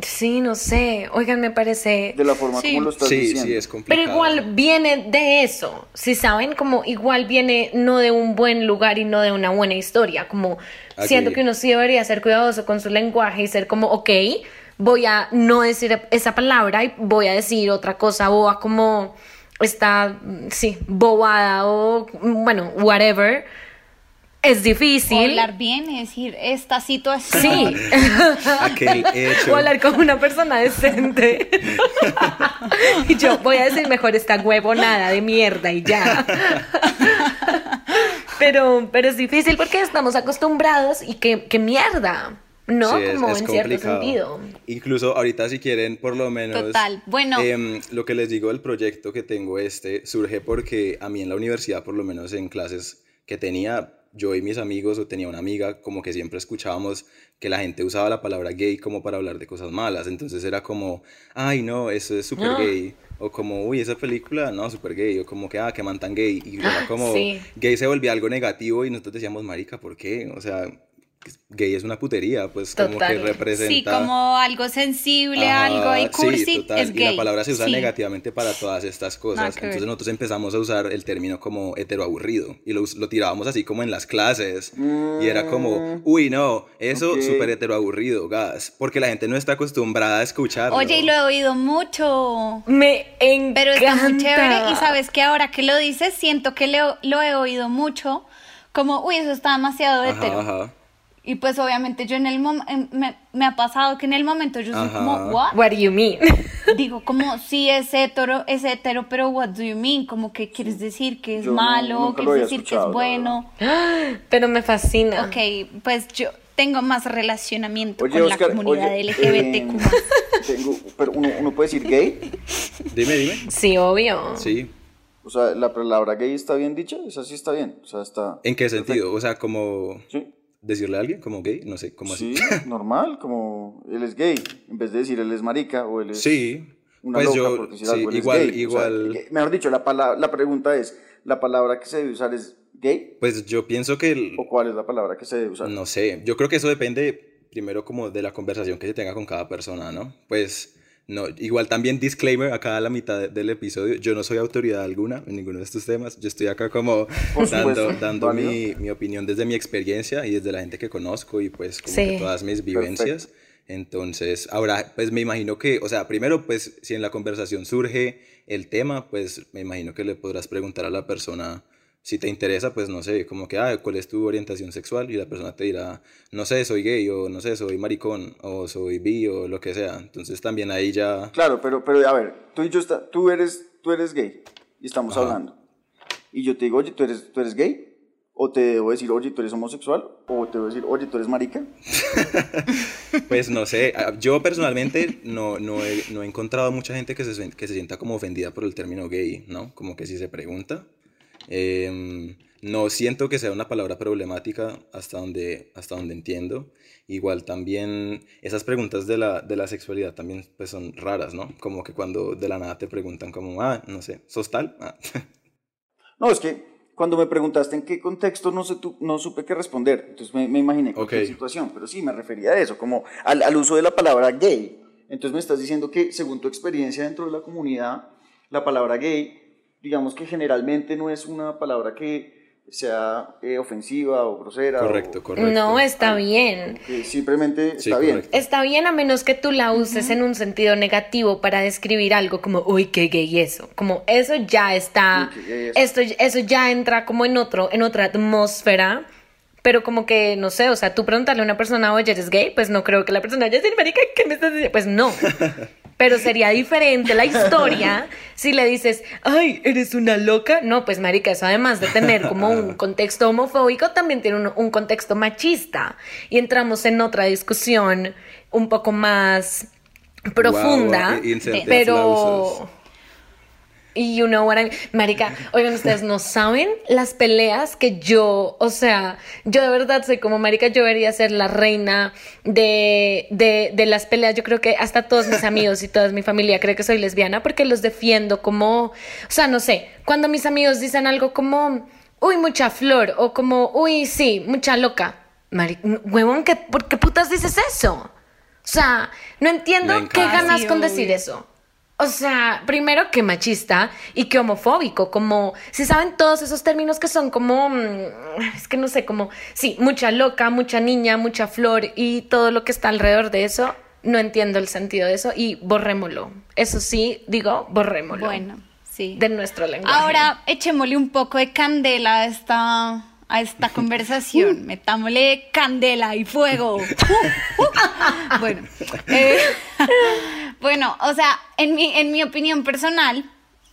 Speaker 1: Sí, no sé. Oigan, me parece...
Speaker 3: de la forma
Speaker 2: Sí.
Speaker 3: como lo estás
Speaker 4: Sí,
Speaker 3: diciendo.
Speaker 4: sí, es complicado.
Speaker 1: Pero igual viene de eso, si saben, como igual viene no de un buen lugar y no de una buena historia, como
Speaker 4: Aquí.
Speaker 1: siento que uno sí debería ser cuidadoso con su lenguaje y ser como, ok, voy a no decir esa palabra y voy a decir otra cosa boba como esta, sí, bobada o, bueno, whatever. Es
Speaker 2: O
Speaker 1: difícil.
Speaker 2: hablar bien y decir esta situación.
Speaker 1: Sí.
Speaker 4: Aquel hecho.
Speaker 1: O hablar con una persona decente. y yo voy a decir mejor esta huevonada de mierda y ya. pero, pero es difícil porque estamos acostumbrados y que, que mierda. ¿No?
Speaker 4: Sí, es-
Speaker 1: Como
Speaker 4: es
Speaker 1: en cierto sentido.
Speaker 4: Incluso ahorita si quieren, por lo menos...
Speaker 2: Total. Bueno.
Speaker 4: em, lo que les digo del proyecto que tengo este surge porque a mí en la universidad, por lo menos en clases que tenía, yo y mis amigos o tenía una amiga, como que siempre escuchábamos que la gente usaba la palabra gay como para hablar de cosas malas. Entonces era como, ay no, eso es súper gay. O como, uy, esa película, no, súper gay. O como que, ah, que man tan gay. Y era como,
Speaker 1: Sí.
Speaker 4: gay se volvía algo negativo y nosotros decíamos, marica, ¿por qué? O sea, gay es una putería, pues como
Speaker 1: Total.
Speaker 4: que representa...
Speaker 2: Sí, como algo sensible,
Speaker 4: Ajá,
Speaker 2: algo
Speaker 4: sí,
Speaker 2: cursi,
Speaker 4: total,
Speaker 2: es
Speaker 4: Y
Speaker 2: gay.
Speaker 4: la palabra se usa
Speaker 2: Sí.
Speaker 4: negativamente para todas estas cosas.
Speaker 2: Ver.
Speaker 4: Entonces nosotros empezamos a usar el término como heteroaburrido y lo, lo tirábamos así como en las clases. Y era como, uy, no, eso
Speaker 3: ok.
Speaker 4: súper heteroaburrido, gas. Porque la gente no está acostumbrada a escucharlo.
Speaker 2: Oye, y lo he oído mucho.
Speaker 1: Me encanta.
Speaker 2: Pero está muy chévere. Y sabes que ahora que lo dices, siento que lo, lo he oído mucho. Como, uy, eso está demasiado hetero.
Speaker 4: Ajá, ajá.
Speaker 2: Y pues obviamente yo en el momento, me, me ha pasado que en el momento yo soy
Speaker 4: Ajá.
Speaker 2: como, ¿what?
Speaker 1: What do you mean?
Speaker 2: Digo, como, sí es hetero, es hetero, pero what do you mean? Como que quieres decir que es
Speaker 3: Yo
Speaker 2: malo, quieres decir que es bueno.
Speaker 1: pero me fascina.
Speaker 2: Ok, pues yo tengo más relacionamiento
Speaker 3: Oye,
Speaker 2: con
Speaker 3: Oscar,
Speaker 2: la comunidad
Speaker 3: oye,
Speaker 2: LGBTQ+.
Speaker 3: eh, tengo, pero uno, uno puede decir gay,
Speaker 4: Dime, dime.
Speaker 1: Sí, obvio.
Speaker 4: Sí.
Speaker 3: o sea, la palabra gay está bien dicha, esa sí está bien, o sea, está...
Speaker 4: ¿En qué sentido? O sea, como
Speaker 3: Sí,
Speaker 4: decirle a alguien como gay, no sé, como
Speaker 3: sí,
Speaker 4: así.
Speaker 3: normal, como él es gay, en vez de decir él es marica o él es
Speaker 4: Sí.
Speaker 3: una
Speaker 4: Pues
Speaker 3: loca,
Speaker 4: yo,
Speaker 3: por decir
Speaker 4: sí,
Speaker 3: algo, él es
Speaker 4: igual,
Speaker 3: gay, o sea,
Speaker 4: igual.
Speaker 3: que- mejor dicho, la, pala- la pregunta es, ¿la palabra que se debe usar es gay?
Speaker 4: Pues yo pienso que el-
Speaker 3: ¿O cuál es la palabra que se debe usar?
Speaker 4: No sé, yo creo que eso depende primero como de la conversación que se tenga con cada persona, ¿no? Pues no, igual también disclaimer acá a la mitad de- del episodio, yo no soy autoridad alguna en ninguno de estos temas, yo estoy acá como
Speaker 3: Por
Speaker 4: dando, dando mi, mi opinión desde mi experiencia y desde la gente que conozco y pues como
Speaker 1: Sí.
Speaker 4: que todas mis vivencias. Entonces, ahora, pues me imagino que, o sea, primero, pues si en la conversación surge el tema, pues me imagino que le podrás preguntar a la persona si te interesa, pues no sé, como que, ah, ¿cuál es tu orientación sexual? Y la persona te dirá, no sé, soy gay, o no sé, soy maricón, o soy bi, o lo que sea. Entonces también ahí ya...
Speaker 3: Claro, pero, pero a ver, tú y yo, está, tú, eres, tú eres gay y estamos
Speaker 4: Ajá.
Speaker 3: hablando. Y yo te digo, oye, ¿tú eres, ¿tú eres gay? ¿O te debo decir, oye, tú eres homosexual? ¿O te debo decir, oye, tú eres marica?
Speaker 4: Pues no sé, ah, yo personalmente no, no, he, no he encontrado mucha gente que se, que se sienta como ofendida por el término gay, ¿no? Como que si se pregunta. Em, no siento que sea una palabra problemática hasta donde, hasta donde entiendo. Igual también esas preguntas de la, de la sexualidad también pues son raras, ¿no? Como que cuando de la nada te preguntan como, ah, no sé, ¿sos tal? Ah.
Speaker 3: No, es que cuando me preguntaste en qué contexto no, sé, no supe qué responder, entonces me, me imaginé qué situación, pero sí, me refería a eso, como al, al uso de la palabra gay. Entonces me estás diciendo que según tu experiencia dentro de la comunidad, la palabra gay, digamos que generalmente no es una palabra que sea eh, ofensiva o grosera.
Speaker 4: Correcto, correcto.
Speaker 1: No, está bien.
Speaker 3: simplemente está bien.
Speaker 1: Está bien a menos que tú la uses en un sentido negativo para describir algo como, uy, qué gay eso. Como eso ya está, esto, eso ya entra como en otro, en otra atmósfera. Pero como que, no sé, o sea, tú preguntarle a una persona, oye, ¿eres gay? Pues no creo que la persona vaya a decir, marica, ¿qué me estás diciendo? Pues no. Pero sería diferente la historia si le dices, ay, eres una loca. No, pues marica, eso además de tener como un contexto homofóbico, también tiene un, un contexto machista. Y entramos en otra discusión un poco más profunda, pero y you know what I Marica, oigan, ustedes no saben las peleas que yo, o sea, yo de verdad soy como Marica, yo debería ser la reina de, de, de las peleas. Yo creo que hasta todos mis amigos y toda mi familia cree que soy lesbiana porque los defiendo como, o sea, no sé, cuando mis amigos dicen algo como, uy, mucha flor, o como, uy, sí, mucha loca. Marica, huevón, ¿qué, ¿por qué putas dices eso? O sea, no entiendo qué ganas con decir eso. O sea, primero que machista y que homofóbico, como si saben todos esos términos que son como, mm, es que no sé, como, sí, mucha loca, mucha niña, mucha flor y todo lo que está alrededor de eso, no entiendo el sentido de eso y borrémoslo. Eso sí, digo, borrémoslo.
Speaker 2: Bueno, sí.
Speaker 1: De nuestro lenguaje.
Speaker 2: Ahora echémosle un poco de candela a esta a esta conversación. Metámosle candela y fuego. bueno, eh, bueno, o sea, en mi, en mi opinión personal,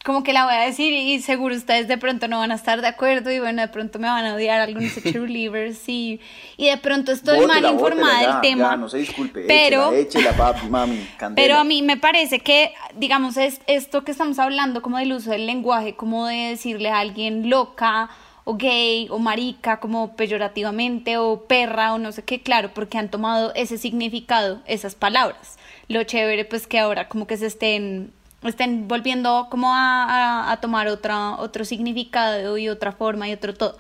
Speaker 2: como que la voy a decir y seguro ustedes de pronto no van a estar de acuerdo y bueno, de pronto me van a odiar algunos cheerleaders y, y de pronto estoy mal informada del tema.
Speaker 3: no se disculpe,
Speaker 2: pero,
Speaker 3: papi, mami,
Speaker 2: pero a mí me parece que, digamos, es esto que estamos hablando como del uso del lenguaje, como de decirle a alguien loca o gay o marica como peyorativamente o perra o no sé qué, claro, porque han tomado ese significado, esas palabras. Lo chévere pues que ahora como que se estén, estén volviendo como a, tomar otra, otro significado y otra forma y otro todo.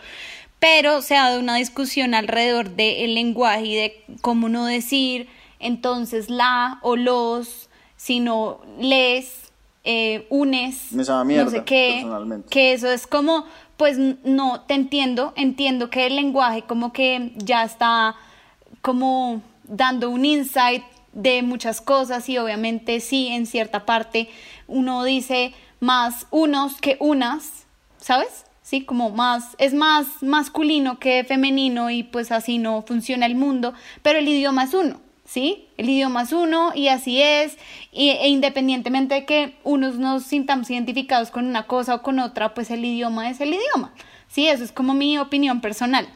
Speaker 2: Pero se ha dado una discusión alrededor del lenguaje y de cómo no decir entonces la o los, sino les, eh, unes,
Speaker 3: no
Speaker 2: sé qué, que eso es como pues no, te entiendo, entiendo que el lenguaje como que ya está como dando un insight de muchas cosas y obviamente sí, en cierta parte uno dice más unos que unas, ¿sabes? Sí, como más, es más masculino que femenino y pues así no funciona el mundo, pero el idioma es uno. ¿Sí? El idioma es uno y así es, y, e independientemente de que unos nos sintamos identificados con una cosa o con otra, pues el idioma es el idioma, ¿sí? Eso es como mi opinión personal.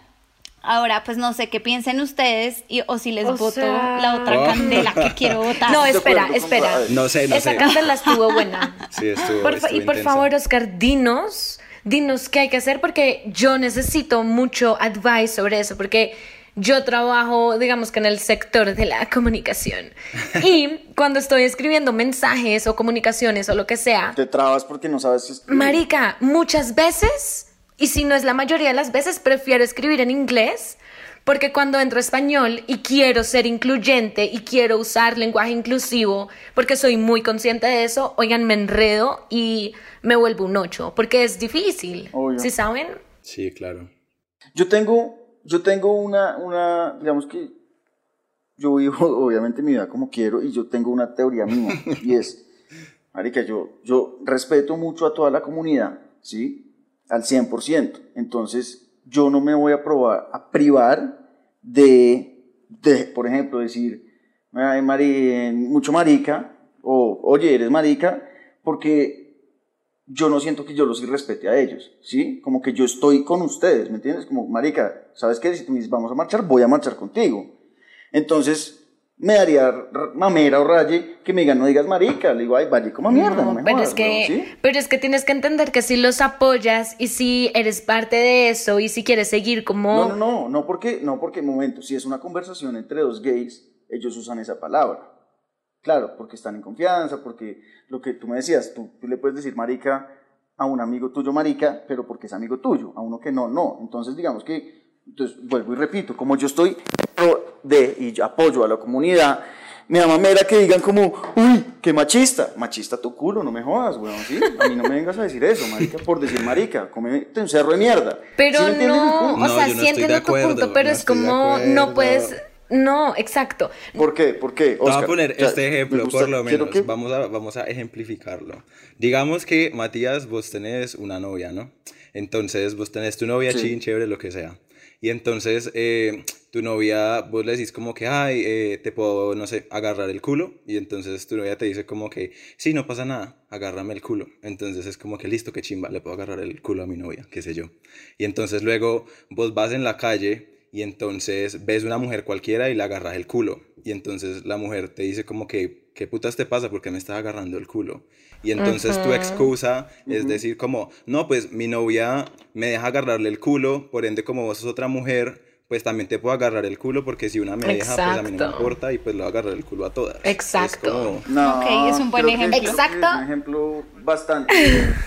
Speaker 2: Ahora, pues no sé qué piensen ustedes y, o si les voto la otra oh. candela que quiero votar.
Speaker 1: No, espera, espera.
Speaker 4: No sé, no
Speaker 1: Esa candela estuvo buena.
Speaker 4: Sí, estuvo,
Speaker 1: Y por favor, Oscar, dinos, dinos qué hay que hacer porque yo necesito mucho advice sobre eso, porque yo trabajo, digamos que en el sector de la comunicación. Y cuando estoy escribiendo mensajes o comunicaciones o lo que sea.
Speaker 3: Te trabas porque no sabes escribir.
Speaker 1: Marica, muchas veces, y si no es la mayoría de las veces, prefiero escribir en inglés. Porque cuando entro español y quiero ser incluyente y quiero usar lenguaje inclusivo, porque soy muy consciente de eso, oigan, me enredo y me vuelvo un ocho, porque es difícil. ¿Sí saben?
Speaker 4: Sí, claro.
Speaker 3: Yo tengo yo tengo una, una, digamos que yo vivo obviamente mi vida como quiero y yo tengo una teoría mía y es, Marica, yo, yo respeto mucho a toda la comunidad, ¿sí? Al 100%. Entonces, yo no me voy a, probar, a privar de, de, por ejemplo, decir, mucho marica, o oye, eres marica, porque yo no siento que yo los irrespete a ellos, ¿sí? Como que yo estoy con ustedes, ¿me entiendes? Como, marica, ¿sabes qué? Si tú me dices, vamos a marchar, voy a marchar contigo. Entonces, me daría mamera o raye que me digan, no digas marica. Le digo, ay, vaya como mierda. No,
Speaker 1: pero, es que, pero es que tienes que entender que si los apoyas y si eres parte de eso y si quieres seguir como...
Speaker 3: No, no, no, no porque, no porque, momento, si es una conversación entre dos gays, ellos usan esa palabra. Claro, porque están en confianza, porque lo que tú me decías, tú, tú le puedes decir marica a un amigo tuyo marica, pero porque es amigo tuyo, a uno que no, no. Entonces, digamos que entonces, vuelvo y repito, como yo estoy de y apoyo a la comunidad, me da mamera que digan como, uy, qué machista. Machista tu culo, no me jodas, weón, ¿sí? A mí no me vengas a decir eso, marica, por decir marica, comete un cerro de mierda.
Speaker 1: Pero no, o sea, sí entiendo tu punto, pero es como, no puedes... No, exacto.
Speaker 3: ¿Por qué? ¿Por qué?
Speaker 4: Oscar, Voy a poner este ejemplo, por lo menos. Vamos, a, vamos a ejemplificarlo. Digamos que, Matías, vos tenés una novia, ¿no? Entonces, vos tenés tu novia, chin, chévere, lo que sea. Y entonces eh, tu novia, vos le decís como que, ay, eh, te puedo, no sé, agarrar el culo. Y entonces tu novia te dice como que, sí, no pasa nada, agárrame el culo. Entonces es como que, listo, qué chimba, le puedo agarrar el culo a mi novia, qué sé yo. Y entonces luego vos vas en la calle y entonces ves una mujer cualquiera y le agarras el culo. Y entonces la mujer te dice como que, ¿qué putas te pasa? porque me estás agarrando el culo? Y entonces tu excusa es decir como, no, pues mi novia me deja agarrarle el culo, por ende como vos sos otra mujer, pues también te puedo agarrar el culo porque si una me deja, pues a mí no me importa y pues le voy a agarrar el culo a todas.
Speaker 1: Exacto.
Speaker 3: No,
Speaker 2: ok, es un buen ejemplo.
Speaker 1: Exacto.
Speaker 3: Es un ejemplo bastante.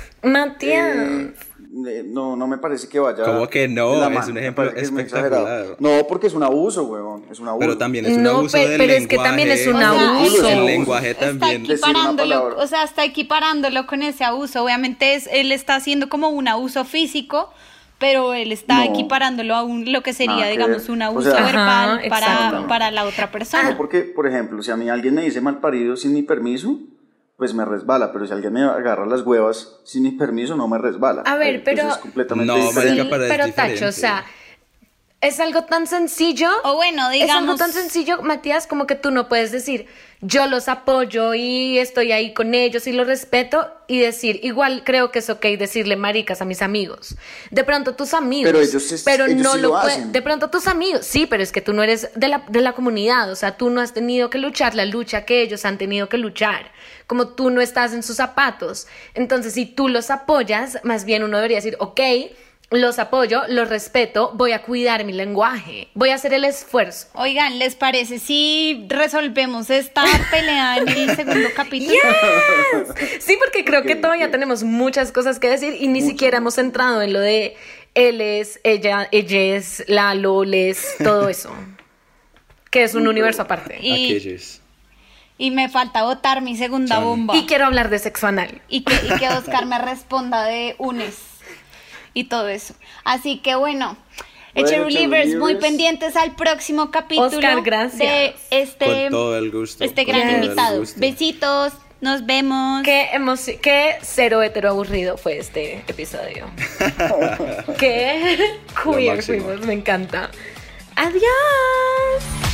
Speaker 1: Matías.
Speaker 3: Eh, no, no me parece que vaya.
Speaker 4: ¿Cómo que no? Es un ejemplo espectacular.
Speaker 3: No, porque es un abuso, weón. Es un abuso.
Speaker 4: Pero también es un abuso del pero
Speaker 1: es que también es un abuso.
Speaker 4: El lenguaje también.
Speaker 2: Está equiparándolo, o sea, está equiparándolo con ese abuso. Obviamente es, él está haciendo como un abuso físico, pero él está equiparándolo a un, lo que sería, digamos, un abuso verbal para, para la otra persona.
Speaker 3: No, porque, por ejemplo, si a mí alguien me dice mal parido sin mi permiso, pues me resbala, pero si alguien me agarra las huevas sin mi permiso, no me resbala.
Speaker 1: A ver, pero...
Speaker 3: Es completamente
Speaker 4: no,
Speaker 3: diferente.
Speaker 1: pero Tacho, o sea, es algo tan sencillo.
Speaker 2: O bueno, digamos...
Speaker 1: Es algo tan sencillo, Matías, como que tú no puedes decir, yo los apoyo y estoy ahí con ellos y los respeto y decir, igual creo que es ok decirle maricas a mis amigos. De pronto tus amigos,
Speaker 3: pero, ellos
Speaker 1: pero no
Speaker 3: lo,
Speaker 1: de pronto tus amigos, sí, pero es que tú no eres de la, de la comunidad, o sea, tú no has tenido que luchar la lucha que ellos han tenido que luchar, como tú no estás en sus zapatos. Entonces, si tú los apoyas, más bien uno debería decir, ok, los apoyo, los respeto, voy a cuidar mi lenguaje, voy a hacer el esfuerzo.
Speaker 2: Oigan, ¿les parece si resolvemos esta pelea en el segundo capítulo?
Speaker 1: Sí, porque creo que todavía tenemos muchas cosas que decir y ni siquiera hemos entrado en lo de él es, ella, ella es, la es, todo eso. que es un universo aparte.
Speaker 2: Y, y me falta votar mi segunda bomba.
Speaker 1: Y quiero hablar de sexo anal.
Speaker 2: Y que, y que Oscar me responda de UNES y todo eso. Así que bueno, bueno Livers, muy pendientes al próximo capítulo
Speaker 1: Oscar, gracias.
Speaker 2: de este,
Speaker 4: todo el gusto.
Speaker 2: este gran invitado. Besitos, nos vemos.
Speaker 1: Qué, qué cero hetero aburrido fue este episodio. qué queer fuimos, me encanta. Adiós.